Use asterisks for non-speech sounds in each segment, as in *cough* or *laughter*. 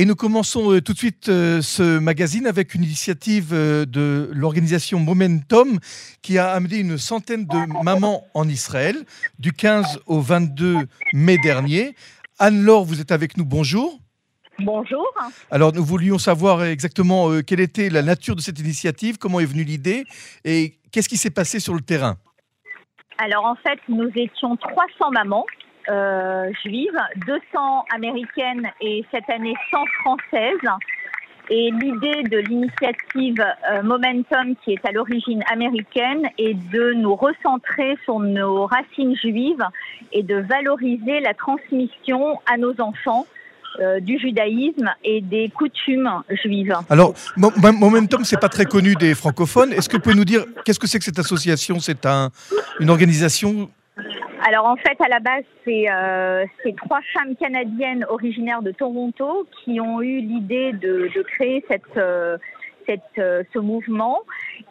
Et nous commençons euh, tout de suite euh, ce magazine avec une initiative euh, de l'organisation Momentum qui a amené une centaine de mamans en Israël du 15 au 22 mai dernier. Anne-Laure, vous êtes avec nous, bonjour. Bonjour. Alors nous voulions savoir exactement quelle était la nature de cette initiative, comment est venue l'idée et qu'est-ce qui s'est passé sur le terrain? Alors en fait, nous étions 300 mamans euh, juives, 200 américaines et cette année 100 françaises. Et l'idée de l'initiative euh, Momentum, qui est à l'origine américaine, est de nous recentrer sur nos racines juives et de valoriser la transmission à nos enfants euh, du judaïsme et des coutumes juives. Alors, Momentum, c'est pas très connu des francophones. Est-ce que vous pouvez nous dire qu'est-ce que c'est que cette association? C'est un, une organisation alors en fait, à la base, c'est euh, trois femmes canadiennes originaires de Toronto qui ont eu l'idée de, de, créer cette, euh, cette, euh, ce mouvement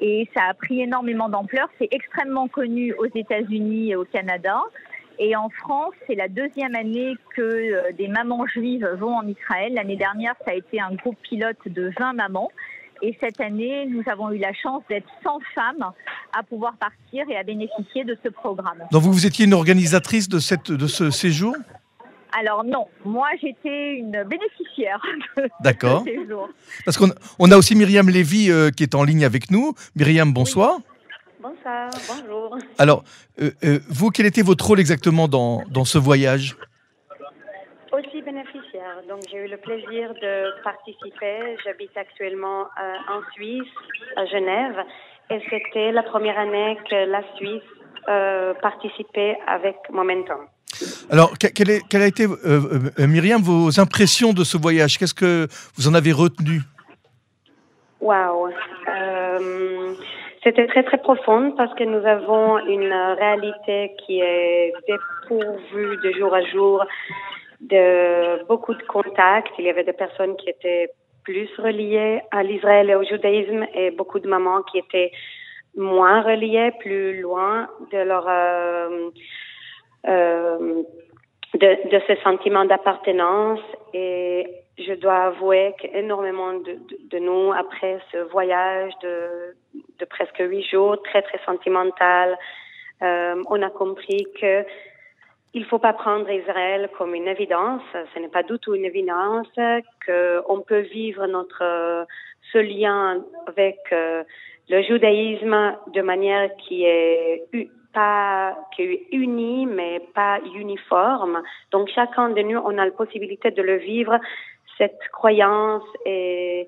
et ça a pris énormément d'ampleur. C'est extrêmement connu aux États-Unis et au Canada. Et en France, c'est la deuxième année que euh, des mamans juives vont en Israël. L'année dernière, ça a été un groupe pilote de 20 mamans. Et cette année, nous avons eu la chance d'être 100 femmes à pouvoir partir et à bénéficier de ce programme. Donc vous, vous étiez une organisatrice de, cette, de ce séjour? Alors non, moi j'étais une bénéficiaire *laughs* de D'accord. ce séjour. Parce qu'on on a aussi Myriam Lévy euh, qui est en ligne avec nous. Myriam, bonsoir. Bonsoir, bonjour. Alors, euh, euh, vous, quel était votre rôle exactement dans, dans ce voyage? Donc, j'ai eu le plaisir de participer. J'habite actuellement euh, en Suisse, à Genève. Et c'était la première année que la Suisse participait avec Momentum. Alors, quelle, est, quelle a été, Myriam, vos impressions de ce voyage? Qu'est-ce que vous en avez retenu? Waouh c'était très très profond parce que nous avons une réalité qui est dépourvue de jour à jour de beaucoup de contacts. Il y avait des personnes qui étaient plus reliées à l'Israël et au judaïsme et beaucoup de mamans qui étaient moins reliées, plus loin de leur euh, euh, de, de ce sentiment d'appartenance et je dois avouer qu'énormément de, de, nous, après ce voyage de, de presque huit jours, très très sentimental, euh, on a compris que il faut pas prendre Israël comme une évidence. Ce n'est pas du tout une évidence qu'on peut vivre notre ce lien avec euh, le judaïsme de manière qui est pas qui est unie mais pas uniforme. Donc chacun de nous on a la possibilité de le vivre cette croyance et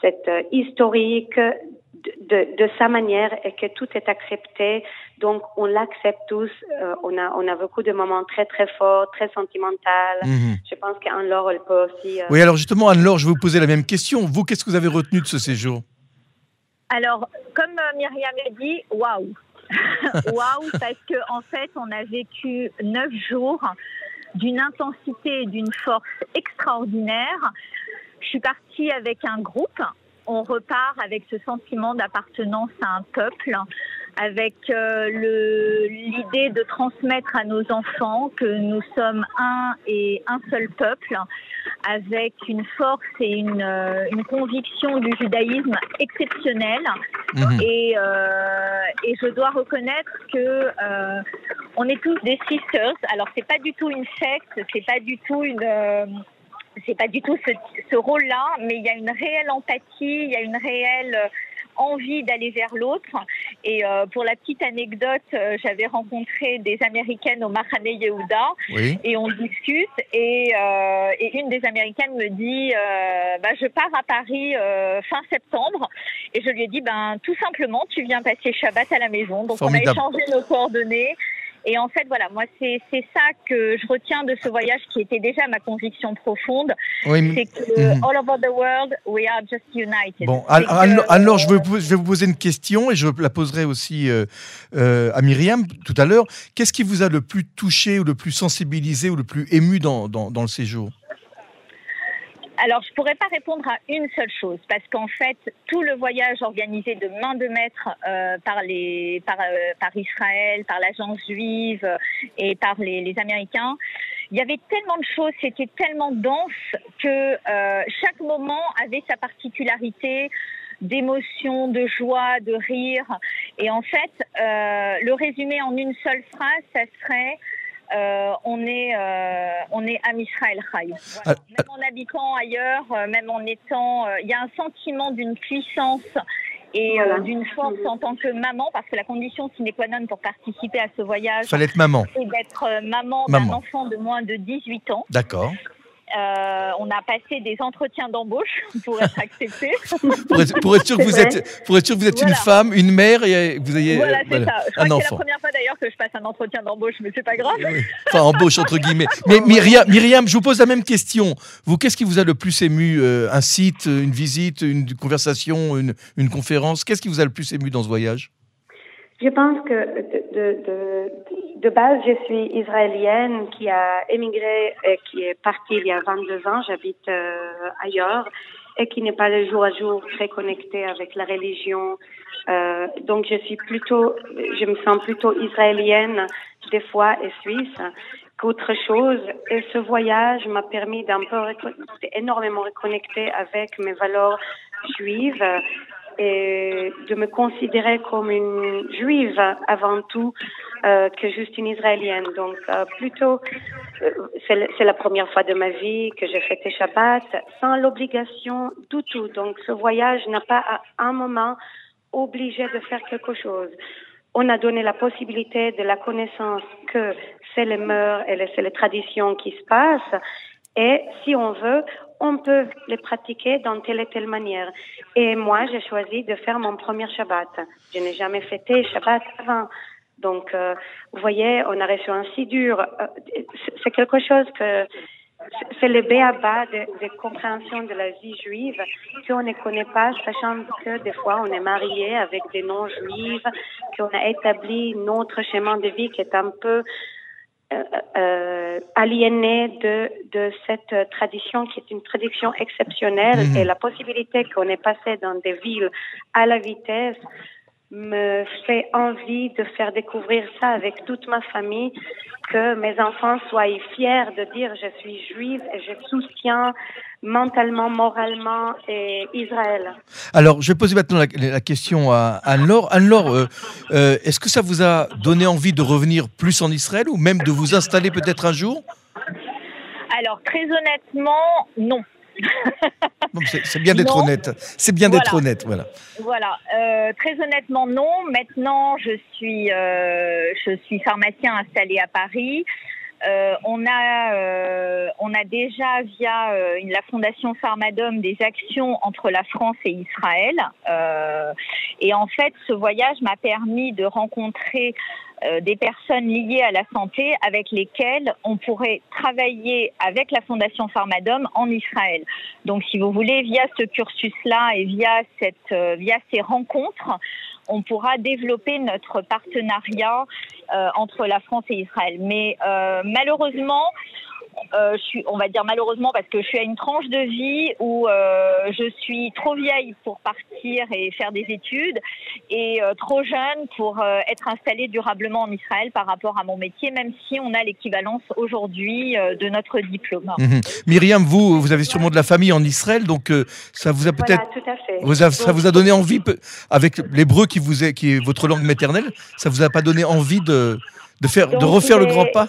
cette euh, historique de, de, sa manière et que tout est accepté. Donc, on l'accepte tous. Euh, on, a, on a beaucoup de moments très, très forts, très sentimentaux. Mhm. Je pense qu'Anne-Laure, elle peut aussi. Euh, oui, alors justement, Anne-Laure, je vais vous poser la même question. Vous, qu'est-ce que vous avez retenu de ce séjour? Alors, comme Myriam l'a dit, waouh! *laughs* waouh, parce qu'en en fait, on a vécu neuf jours d'une intensité et d'une force extraordinaire. Je suis partie avec un groupe. On repart avec ce sentiment d'appartenance à un peuple, avec euh, l'idée de transmettre à nos enfants que nous sommes un et un seul peuple, avec une force et une, euh, une conviction du judaïsme exceptionnelle. Mhm. Et, euh, et, je dois reconnaître que on est tous des sisters. Alors c'est pas du tout une secte, c'est pas du tout une c'est pas du tout ce, ce rôle-là, mais il y a une réelle empathie, il y a une réelle envie d'aller vers l'autre. Et euh, pour la petite anecdote, euh, j'avais rencontré des Américaines au Mahane Yehuda et on discute. Et, euh, et, une des Américaines me dit euh, bah, Je pars à Paris euh, fin septembre. Et je lui ai dit ben, Tout simplement, tu viens passer Shabbat à la maison. Donc on a échangé nos coordonnées. Et en fait, voilà, moi, c'est ça que je retiens de ce voyage qui était déjà ma conviction profonde. c'est que mhm. all over the world, we are just united. Bon, alors, je, vais, je vais vous poser une question et je la poserai aussi euh, euh, à Myriam tout à l'heure. Qu'est-ce qui vous a le plus touché ou le plus sensibilisé ou le plus ému dans, dans, dans le séjour? Alors, je pourrais pas répondre à une seule chose parce qu'en fait, tout le voyage organisé de main de maître euh, par les par, euh, par Israël, par l'agence juive et par les, les Américains, il y avait tellement de choses, c'était tellement dense que euh, chaque moment avait sa particularité d'émotion, de joie, de rire. Et en fait, euh, le résumer en une seule phrase, ça serait euh, on est euh, on est à Israël Chai. Ah, Même en habitant ailleurs, euh, même en étant, euh, il y a un sentiment d'une puissance et euh, d'une force en tant que maman, parce que la condition sine qua non pour participer à ce voyage, Fallait être maman. c'est d'être euh, maman d'un enfant de moins de 18 ans. D'accord. Euh, on a passé des entretiens d'embauche *laughs* pour être accepté. Pour être, pour être sûr que vous êtes, pour être sûr que vous êtes une femme, une mère et vous ayez voilà, euh, c'est voilà, ça. Je crois un que c'est la première fois d'ailleurs que je passe un entretien d'embauche, mais c'est pas grave. Oui. Enfin, embauche entre guillemets. *laughs* Mais Myriam, Myriam, je vous pose la même question. Vous, qu'est-ce qui vous a le plus ému euh, Un site, une visite, une conversation, une, une conférence? Qu'est-ce qui vous a le plus ému dans ce voyage? Je pense que de, de, de, de base, je suis israélienne qui a émigré et qui est partie il y a 22 ans. J'habite euh, ailleurs et qui n'est pas de jour à jour très connectée avec la religion. Euh, donc, je suis plutôt, je me sens plutôt israélienne des fois et suisse qu'autre chose. Et ce voyage m'a permis d'un peu énormément reconnecter avec mes valeurs juives et de me considérer comme une juive avant tout euh, que juste une israélienne. Donc euh, plutôt, euh, c'est la première fois de ma vie que j'ai fêté Shabbat sans l'obligation du tout. Donc ce voyage n'a pas à un moment obligé de faire quelque chose. On a donné la possibilité de la connaissance que c'est les mœurs et c'est les traditions qui se passent. Et si on veut, on peut les pratiquer dans telle et telle manière. Et moi, j'ai choisi de faire mon premier Shabbat. Je n'ai jamais fêté Shabbat avant. Donc, euh, vous voyez, on a reçu un si dur. Euh, c'est- quelque chose que c'est- le béaba de, de compréhension de la vie juive qu'on ne connaît pas, sachant que des fois on est marié avec des non-juifs, qu'on a établi notre chemin de vie qui est un peu euh, euh, aliéné de, de cette tradition qui est une tradition exceptionnelle Mhm. et la possibilité qu'on est passé dans des villes à la vitesse me fait envie de faire découvrir ça avec toute ma famille, que mes enfants soient fiers de dire je suis juive et je soutiens mentalement, moralement et Israël. Alors, je vais poser maintenant la, la question à Anne-Laure. Anne-Laure, euh, euh, est-ce que ça vous a donné envie de revenir plus en Israël ou même de vous installer peut-être un jour? Alors très honnêtement, non. *laughs* C'est bien d'être honnête. C'est bien d'être Voilà. honnête, voilà. Voilà, euh, très honnêtement non. Maintenant, je suis, euh, je suis pharmacien installé à Paris. Euh, on a, euh, on a déjà via euh, la fondation Pharmadome des actions entre la France et Israël. Euh, et en fait, ce voyage m'a permis de rencontrer euh, des personnes liées à la santé avec lesquelles on pourrait travailler avec la fondation Pharmadome en Israël. Donc, si vous voulez, via ce cursus-là et via cette, euh, via ces rencontres, on pourra développer notre partenariat euh, entre la France et Israël. Mais euh, malheureusement, euh, je suis, on va dire malheureusement parce que je suis à une tranche de vie où euh, je suis trop vieille pour partir et faire des études et euh, trop jeune pour euh, être installée durablement en Israël par rapport à mon métier, même si on a l'équivalence aujourd'hui euh, de notre diplôme. Mhm. Myriam, vous, vous avez sûrement de la famille en Israël, donc euh, ça vous a peut-être Voilà, ça vous a donné envie, avec l'hébreu qui, vous est, qui est votre langue maternelle, ça vous a pas donné envie de, de, faire, de Donc, refaire le grand pas?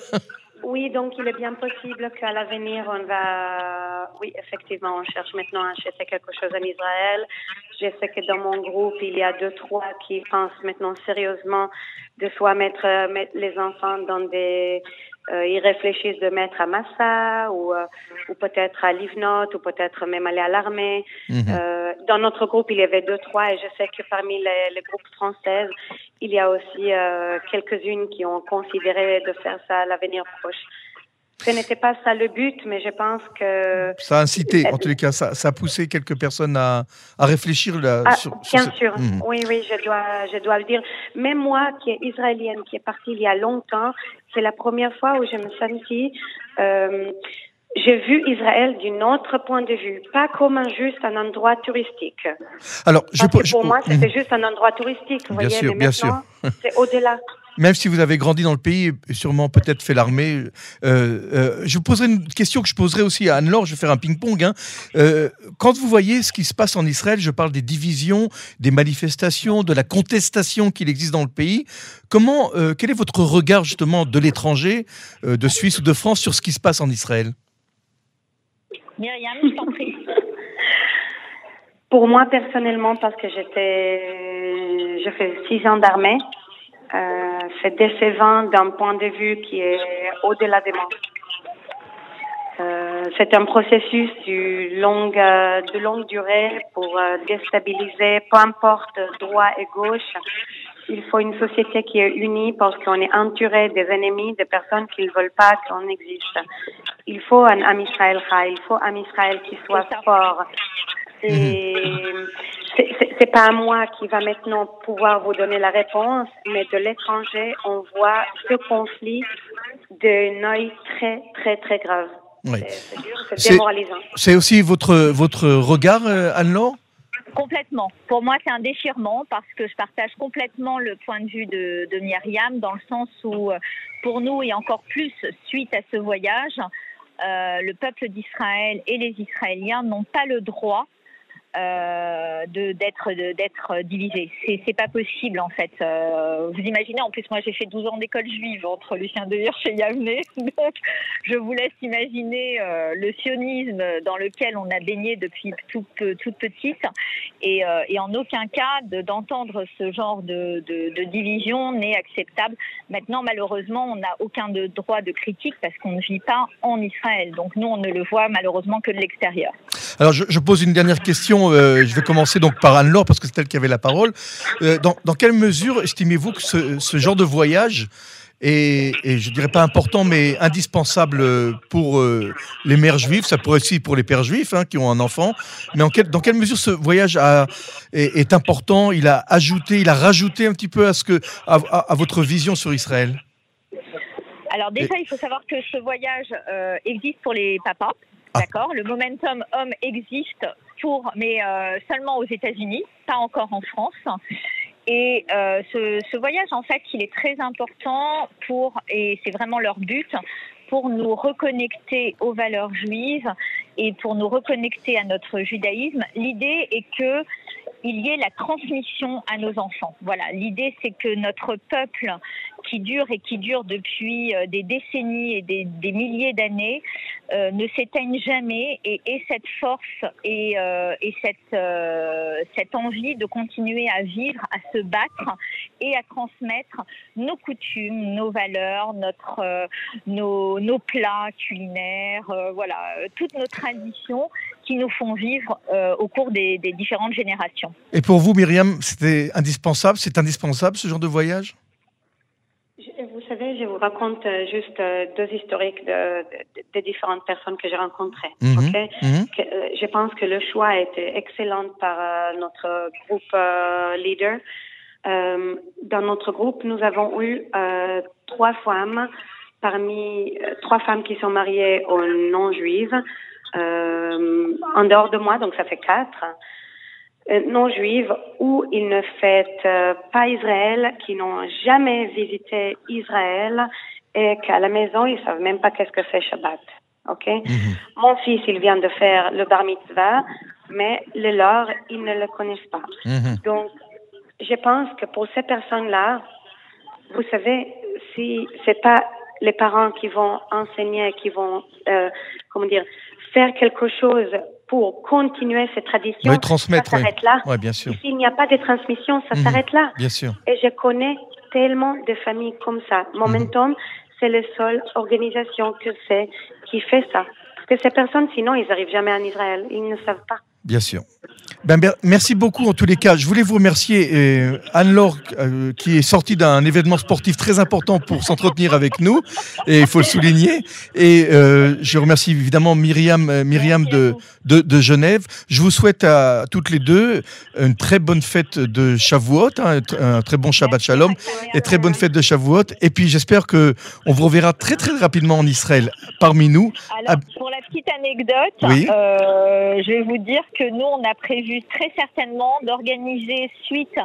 Oui, donc il est bien possible qu'à l'avenir, on va... Oui, effectivement, on cherche maintenant à acheter quelque chose en Israël. Je sais que dans mon groupe, il y a deux, trois qui pensent maintenant sérieusement de soit mettre, euh, mettre les enfants dans des... euh, ils réfléchissent de mettre à Massa ou, euh, ou peut-être à Livnot ou peut-être même aller à l'armée. Mhm. Euh, dans notre groupe, il y avait deux, trois, et je sais que parmi les, les groupes françaises, il y a aussi euh, quelques-unes qui ont considéré de faire ça à l'avenir proche. Ce n'était pas ça le but, mais je pense que Ça a incité, en tous les cas, ça, ça a poussé quelques personnes à, à réfléchir là, Ah, sur, sur bien sûr, Mhm. oui, oui, je dois, je dois le dire. Même moi, qui est israélienne, qui est partie il y a longtemps, c'est la première fois où je me sentis. Euh, j'ai vu Israël d'un autre point de vue, pas comme un, juste un endroit touristique. Alors, je, je- pour moi, Mhm. c'était juste un endroit touristique, vous Bien voyez, sûr, mais bien sûr. c'est au-delà. Même si vous avez grandi dans le pays et sûrement peut-être fait l'armée. je vous poserai une question que je poserai aussi à Anne-Laure, je vais faire un ping-pong. Hein. quand vous voyez ce qui se passe en Israël, je parle des divisions, des manifestations, de la contestation qu'il existe dans le pays, comment, quel est votre regard justement de l'étranger, de Suisse ou de France, sur ce qui se passe en Israël? Myriam, je t'en prie. Pour moi, personnellement, parce que j'étais, je fais six ans d'armée, euh, c'est décevant d'un point de vue qui est au-delà des mots. Euh, c'est un processus de longue, de longue durée pour euh, déstabiliser, peu importe droit et gauche. Il faut une société qui est unie parce qu'on est entouré des ennemis, des personnes qui ne veulent pas qu'on existe. Il faut un Am Israël il faut un Israël qui soit fort. *laughs* C'est pas à moi qui va maintenant pouvoir vous donner la réponse, mais de l'étranger, on voit ce conflit d'un œil très, très, très grave. C'est démoralisant. C'est aussi votre, votre regard, euh, Anne-Laure? Complètement. Pour moi, c'est un déchirement parce que je partage complètement le point de vue de, de Myriam dans le sens où, euh, pour nous, et encore plus suite à ce voyage, euh, le peuple d'Israël et les Israéliens n'ont pas le droit euh, d'être d'être divisé. C'est pas possible en fait. Euh, vous imaginez en plus moi j'ai fait 12 ans d'école juive entre Lucien de Hirsch et Yavne, donc je vous laisse imaginer euh, le sionisme dans lequel on a baigné depuis toute toute petite et, euh, et en aucun cas d'entendre ce genre de, de, division n'est acceptable. Maintenant malheureusement on n'a aucun de droit de critique parce qu'on ne vit pas en Israël. Donc nous on ne le voit malheureusement que de l'extérieur. Alors je pose une dernière question euh, je vais commencer donc par Anne-Laure parce que c'est elle qui avait la parole. Euh, dans, quelle mesure estimez-vous que ce, genre de voyage est, et je dirais pas important, mais indispensable pour euh, les mères juives, ça pourrait aussi pour les pères juifs hein, qui ont un enfant. Mais en dans quelle mesure ce voyage est, important? Il a ajouté, il a rajouté un petit peu à ce que à, votre vision sur Israël? Alors déjà, il faut savoir que ce voyage existe pour les papas. Ah. D'accord? Le momentum homme existe mais euh, seulement aux États-Unis, pas encore en France. Et euh, ce, voyage, en fait, il est très important pour, et c'est vraiment leur but, pour nous reconnecter aux valeurs juives et pour nous reconnecter à notre judaïsme. L'idée est que il y ait la transmission à nos enfants. Voilà, l'idée c'est que notre peuple qui dure et qui dure depuis euh, des décennies et des, milliers d'années euh, ne s'éteigne jamais et ait cette force et, euh, et cette, euh, cette envie de continuer à vivre, à se battre et à transmettre nos coutumes, nos valeurs, notre, euh, nos, nos plats culinaires, voilà, toutes nos traditions qui nous font vivre au cours des, des différentes générations. Et pour vous, Myriam, c'était indispensable, c'est indispensable ce genre de voyage? Vous savez, je vous raconte euh, juste euh, deux historiques de, de, différentes personnes que j'ai rencontrées. Euh, je pense que le choix a été excellent par notre groupe leader. dans notre groupe, nous avons eu trois femmes, parmi trois femmes qui sont mariées aux non-juives, en dehors de moi, donc ça fait quatre. Euh, non juives ou ils ne fêtent euh, pas Israël, qui n'ont jamais visité Israël et qu'à la maison, ils savent même pas qu'est-ce que c'est Shabbat. OK? Mhm. Mon fils, il vient de faire le bar mitzvah, mais le leur, ils ne le connaissent pas. Mhm. Donc, je pense que pour ces personnes-là, vous savez, si c'est pas les parents qui vont enseigner, qui vont, euh, comment dire, faire quelque chose pour continuer cette tradition, ça s'arrête là. bien sûr. S'il n'y a pas de transmission, ça mhm. s'arrête là. Bien sûr. Et je connais tellement de familles comme ça. Momentum, c'est la seule organisation que c'est qui fait ça. Parce que ces personnes, sinon, ils n'arrivent jamais en Israël. Ils ne savent pas. Bien sûr. Ben, merci beaucoup en tous les cas. Je voulais vous remercier euh, Anne-Laure euh, qui est sortie d'un événement sportif très important pour s'entretenir avec nous et il faut le souligner. Et euh, je remercie évidemment Myriam, euh, Myriam de, de, de, Genève. Je vous souhaite à toutes les deux une très bonne fête de Shavuot, hein, un très bon Shabbat Shalom et très bonne fête de Shavuot. Et puis j'espère que on vous reverra très très rapidement en Israël parmi nous. Alors pour la petite anecdote, je vais vous dire que nous on a prévu très certainement d'organiser suite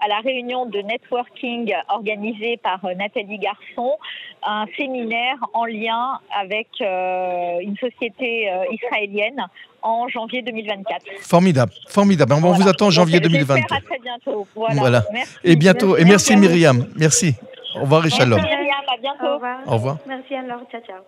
à la réunion de networking organisée par euh, Nathalie Garçon un séminaire en lien avec euh, une société euh, israélienne en janvier 2024. Formidable, formidable. On vous attend en janvier 2024. À très bientôt. Voilà. Et bientôt. Et merci, Myriam. Merci. Au revoir shalom. Merci Myriam. À bientôt. Au revoir. Au revoir. Merci alors. Ciao, ciao.